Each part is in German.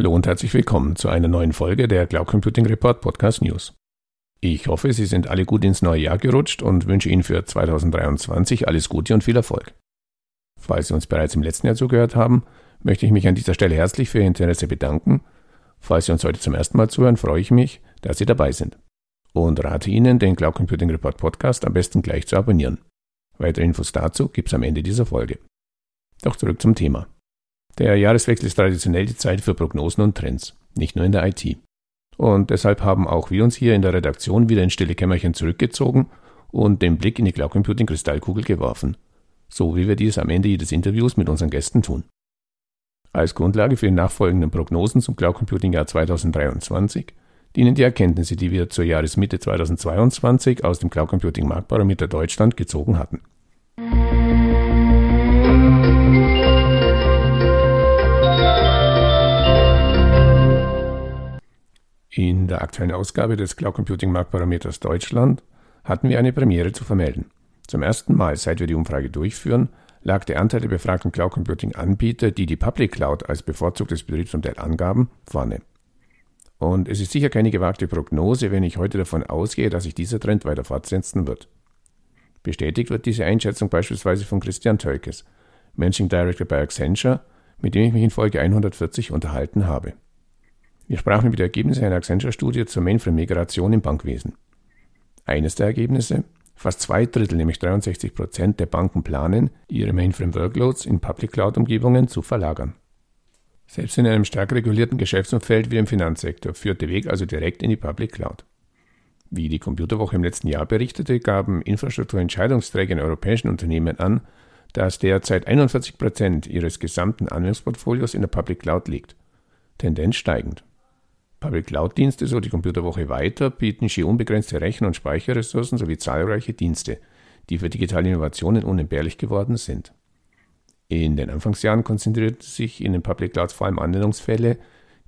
Hallo und herzlich willkommen zu einer neuen Folge der Cloud Computing Report Podcast News. Ich hoffe, Sie sind alle gut ins neue Jahr gerutscht und wünsche Ihnen für 2023 alles Gute und viel Erfolg. Falls Sie uns bereits im letzten Jahr zugehört haben, möchte ich mich an dieser Stelle herzlich für Ihr Interesse bedanken. Falls Sie uns heute zum ersten Mal zuhören, freue ich mich, dass Sie dabei sind. Und rate Ihnen, den Cloud Computing Report Podcast am besten gleich zu abonnieren. Weitere Infos dazu gibt es am Ende dieser Folge. Doch zurück zum Thema. Der Jahreswechsel ist traditionell die Zeit für Prognosen und Trends, nicht nur in der IT. Und deshalb haben auch wir uns hier in der Redaktion wieder in stille Kämmerchen zurückgezogen und den Blick in die Cloud Computing Kristallkugel geworfen, so wie wir dies am Ende jedes Interviews mit unseren Gästen tun. Als Grundlage für die nachfolgenden Prognosen zum Cloud Computing Jahr 2023 dienen die Erkenntnisse, die wir zur Jahresmitte 2022 aus dem Cloud Computing Marktbarometer Deutschland gezogen hatten. In der aktuellen Ausgabe des Cloud Computing Marktparameters Deutschland hatten wir eine Premiere zu vermelden. Zum ersten Mal, seit wir die Umfrage durchführen, lag der Anteil der befragten Cloud Computing Anbieter, die die Public Cloud als bevorzugtes Betriebsmodell angaben, vorne. Und es ist sicher keine gewagte Prognose, wenn ich heute davon ausgehe, dass sich dieser Trend weiter fortsetzen wird. Bestätigt wird diese Einschätzung beispielsweise von Christian Tölkes, Managing Director bei Accenture, mit dem ich mich in Folge 140 unterhalten habe. Wir sprachen über die Ergebnisse einer Accenture-Studie zur Mainframe-Migration im Bankwesen. Eines der Ergebnisse, fast zwei Drittel, nämlich 63 Prozent der Banken planen, ihre Mainframe-Workloads in Public Cloud-Umgebungen zu verlagern. Selbst in einem stark regulierten Geschäftsumfeld wie dem Finanzsektor führt der Weg also direkt in die Public Cloud. Wie die Computerwoche im letzten Jahr berichtete, gaben Infrastrukturentscheidungsträger in europäischen Unternehmen an, dass derzeit 41 Prozent ihres gesamten Anwendungsportfolios in der Public Cloud liegt. Tendenz steigend. Public Cloud-Dienste, so die Computerwoche weiter, bieten schier unbegrenzte Rechen- und Speicherressourcen sowie zahlreiche Dienste, die für digitale Innovationen unentbehrlich geworden sind. In den Anfangsjahren konzentrierte sich in den Public Clouds vor allem Anwendungsfälle,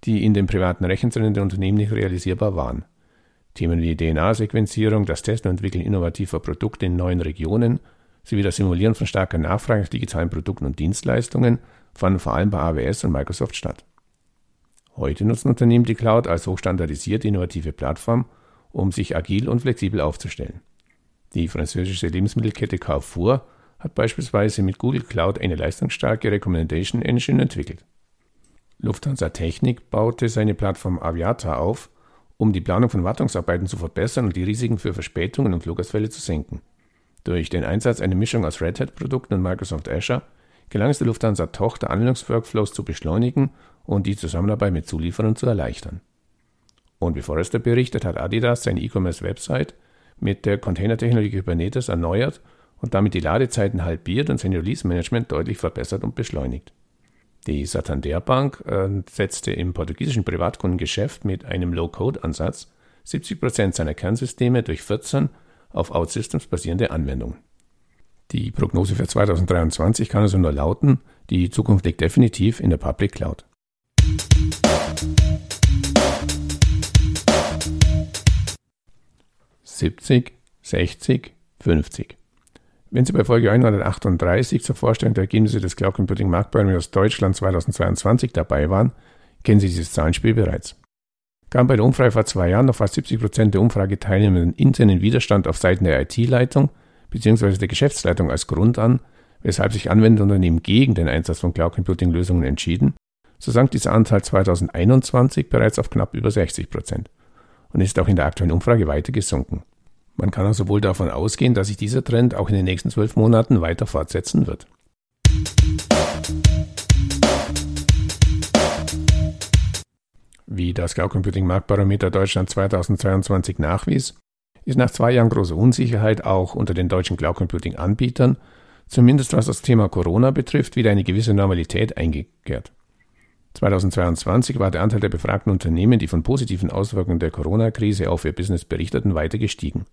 die in den privaten Rechenzentren der Unternehmen nicht realisierbar waren. Themen wie DNA-Sequenzierung, das Testen und Entwickeln innovativer Produkte in neuen Regionen sowie das Simulieren von starker Nachfrage nach digitalen Produkten und Dienstleistungen fanden vor allem bei AWS und Microsoft statt. Heute nutzen Unternehmen die Cloud als hochstandardisierte, innovative Plattform, um sich agil und flexibel aufzustellen. Die französische Lebensmittelkette Carrefour hat beispielsweise mit Google Cloud eine leistungsstarke Recommendation Engine entwickelt. Lufthansa Technik baute seine Plattform Aviata auf, um die Planung von Wartungsarbeiten zu verbessern und die Risiken für Verspätungen und Flugausfälle zu senken. Durch den Einsatz einer Mischung aus Red Hat-Produkten und Microsoft Azure gelang es der Lufthansa-Tochter, Anwendungsworkflows zu beschleunigen und die Zusammenarbeit mit Zulieferern zu erleichtern. Und wie Forrester berichtet, hat Adidas seine E-Commerce-Website mit der Containertechnologie Kubernetes erneuert und damit die Ladezeiten halbiert und sein Release-Management deutlich verbessert und beschleunigt. Die Santander Bank äh, setzte im portugiesischen Privatkundengeschäft mit einem Low-Code-Ansatz 70% seiner Kernsysteme durch 14 auf OutSystems basierende Anwendungen. Die Prognose für 2023 kann also nur lauten, die Zukunft liegt definitiv in der Public Cloud. 70, 60, 50. Wenn Sie bei Folge 138 zur Vorstellung der Ergebnisse des Cloud Computing Marktbarometers Deutschland 2022 dabei waren, kennen Sie dieses Zahlenspiel bereits. Gaben bei der Umfrage vor zwei Jahren noch fast 70 Prozent der Umfrageteilnehmenden internen Widerstand auf Seiten der IT-Leitung bzw. der Geschäftsleitung als Grund an, weshalb sich Anwenderunternehmen gegen den Einsatz von Cloud Computing Lösungen entschieden so sank dieser Anteil 2021 bereits auf knapp über 60 Prozent und ist auch in der aktuellen Umfrage weiter gesunken. Man kann also wohl davon ausgehen, dass sich dieser Trend auch in den nächsten zwölf Monaten weiter fortsetzen wird. Wie das Cloud Computing Marktbarometer Deutschland 2022 nachwies, ist nach zwei Jahren großer Unsicherheit auch unter den deutschen Cloud Computing Anbietern, zumindest was das Thema Corona betrifft, wieder eine gewisse Normalität eingekehrt. 2022 war der Anteil der befragten Unternehmen, die von positiven Auswirkungen der Corona-Krise auf ihr Business berichteten, weiter gestiegen.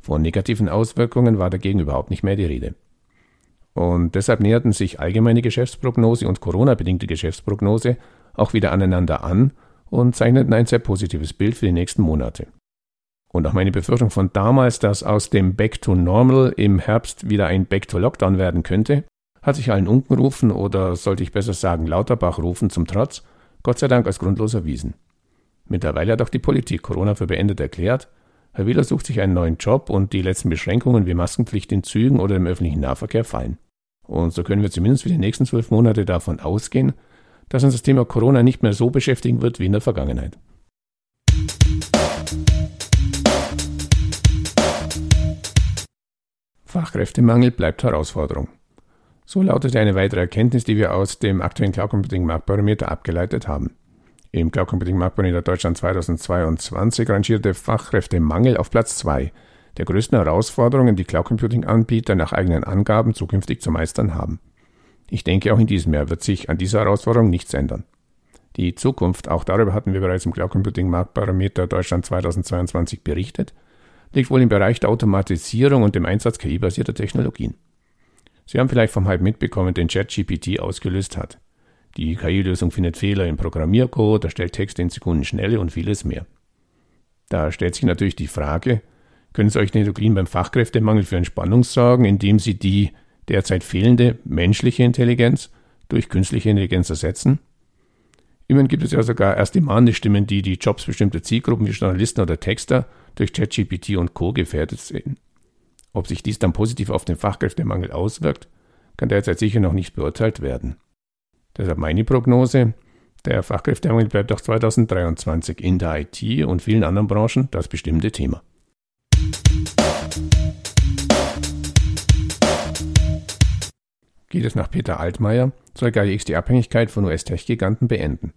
Von negativen Auswirkungen war dagegen überhaupt nicht mehr die Rede. Und deshalb näherten sich allgemeine Geschäftsprognose und Corona-bedingte Geschäftsprognose auch wieder aneinander an und zeichneten ein sehr positives Bild für die nächsten Monate. Und auch meine Befürchtung von damals, dass aus dem Back to Normal im Herbst wieder ein Back to Lockdown werden könnte, hat sich allen Unkenrufen oder sollte ich besser sagen Lauterbach rufen zum Trotz Gott sei Dank als grundlos erwiesen. Mittlerweile hat auch die Politik Corona für beendet erklärt. Herr Wieler sucht sich einen neuen Job und die letzten Beschränkungen wie Maskenpflicht in Zügen oder im öffentlichen Nahverkehr fallen. Und so können wir zumindest für die nächsten zwölf Monate davon ausgehen, dass uns das Thema Corona nicht mehr so beschäftigen wird wie in der Vergangenheit. Fachkräftemangel bleibt Herausforderung. So lautet eine weitere Erkenntnis, die wir aus dem aktuellen Cloud Computing Marktbarometer abgeleitet haben. Im Cloud Computing Marktbarometer Deutschland 2022 rangierte Fachkräftemangel auf Platz 2 der größten Herausforderungen, die Cloud Computing Anbieter nach eigenen Angaben zukünftig zu meistern haben. Ich denke, auch in diesem Jahr wird sich an dieser Herausforderung nichts ändern. Die Zukunft, auch darüber hatten wir bereits im Cloud Computing Marktbarometer Deutschland 2022 berichtet, liegt wohl im Bereich der Automatisierung und dem Einsatz KI-basierter Technologien. Sie haben vielleicht vom Hype mitbekommen, den ChatGPT ausgelöst hat. Die KI-Lösung findet Fehler im Programmiercode, erstellt Texte in Sekundenschnelle und vieles mehr. Da stellt sich natürlich die Frage, können solche Technologien beim Fachkräftemangel für Entspannung sorgen, indem sie die derzeit fehlende menschliche Intelligenz durch künstliche Intelligenz ersetzen? Immerhin gibt es ja sogar erst mahnende Stimmen, die die Jobs bestimmter Zielgruppen wie Journalisten oder Texter durch ChatGPT und Co. gefährdet sehen. Ob sich dies dann positiv auf den Fachkräftemangel auswirkt, kann derzeit sicher noch nicht beurteilt werden. Deshalb meine Prognose, der Fachkräftemangel bleibt auch 2023 in der IT und vielen anderen Branchen das bestimmte Thema. Geht es nach Peter Altmaier, soll GAIX die Abhängigkeit von US-Tech-Giganten beenden.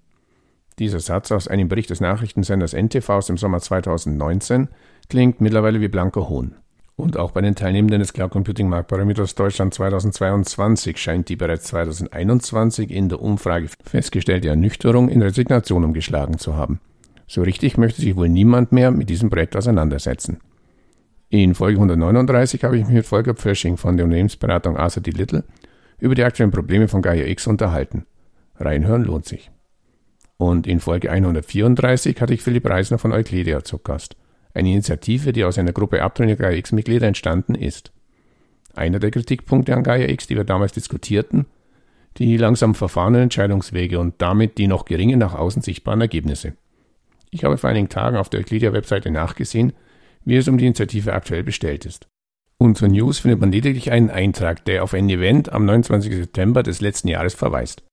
Dieser Satz aus einem Bericht des Nachrichtensenders NTV aus dem Sommer 2019 klingt mittlerweile wie blanker Hohn. Und auch bei den Teilnehmenden des Cloud Computing Marktparameters Deutschland 2022 scheint die bereits 2021 in der Umfrage festgestellte Ernüchterung in Resignation umgeschlagen zu haben. So richtig möchte sich wohl niemand mehr mit diesem Projekt auseinandersetzen. In Folge 139 habe ich mich mit Volker Pfösching von der Unternehmensberatung D. Little über die aktuellen Probleme von Gaia X unterhalten. Reinhören lohnt sich. Und in Folge 134 hatte ich Philipp Reisner von Euclidia zu Gast. Eine Initiative, die aus einer Gruppe abtrünniger Gaia X-Mitglieder entstanden ist. Einer der Kritikpunkte an Gaia X, die wir damals diskutierten, die langsam verfahrenen Entscheidungswege und damit die noch geringen nach außen sichtbaren Ergebnisse. Ich habe vor einigen Tagen auf der Euclidia-Webseite nachgesehen, wie es um die Initiative aktuell bestellt ist. Unter News findet man lediglich einen Eintrag, der auf ein Event am 29. September des letzten Jahres verweist.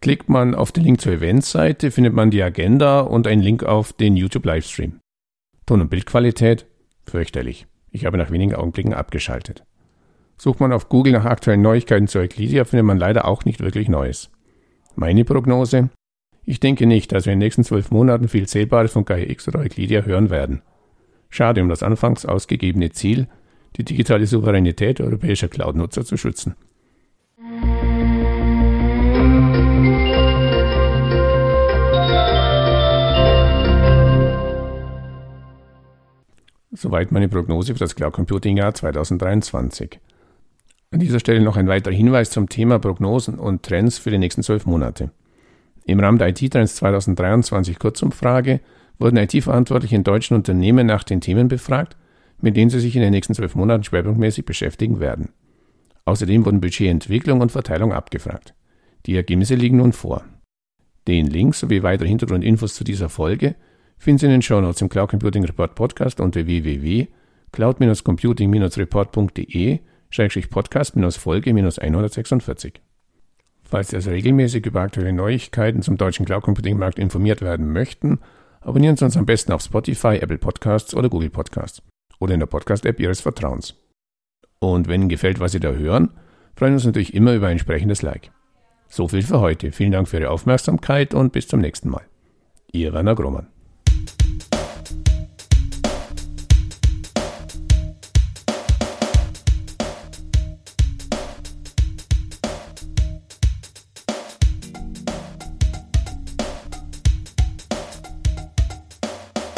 Klickt man auf den Link zur Eventseite, findet man die Agenda und einen Link auf den YouTube-Livestream. Ton- und Bildqualität? Fürchterlich. Ich habe nach wenigen Augenblicken abgeschaltet. Sucht man auf Google nach aktuellen Neuigkeiten zur Ecclesia, findet man leider auch nicht wirklich Neues. Meine Prognose? Ich denke nicht, dass wir in den nächsten zwölf Monaten viel Zählbares von Gaia oder Ecclesia hören werden. Schade um das anfangs ausgegebene Ziel, die digitale Souveränität europäischer Cloud-Nutzer zu schützen. Soweit meine Prognose für das Cloud Computing Jahr 2023. An dieser Stelle noch ein weiterer Hinweis zum Thema Prognosen und Trends für die nächsten zwölf Monate. Im Rahmen der IT-Trends 2023 Kurzumfrage wurden IT-Verantwortliche in deutschen Unternehmen nach den Themen befragt, mit denen sie sich in den nächsten zwölf Monaten schwerpunktmäßig beschäftigen werden. Außerdem wurden Budgetentwicklung und Verteilung abgefragt. Die Ergebnisse liegen nun vor. Den Link sowie weitere Hintergrundinfos zu dieser Folge finden Sie in den Shownotes im Cloud Computing Report Podcast unter www.cloud-computing-report.de Podcast-Folge 146. Falls Sie also regelmäßig über aktuelle Neuigkeiten zum deutschen Cloud Computing Markt informiert werden möchten, abonnieren Sie uns am besten auf Spotify, Apple Podcasts oder Google Podcasts oder in der Podcast-App Ihres Vertrauens. Und wenn Ihnen gefällt, was Sie da hören, freuen wir uns natürlich immer über ein entsprechendes Like. So viel für heute. Vielen Dank für Ihre Aufmerksamkeit und bis zum nächsten Mal. Ihr Werner Grummann.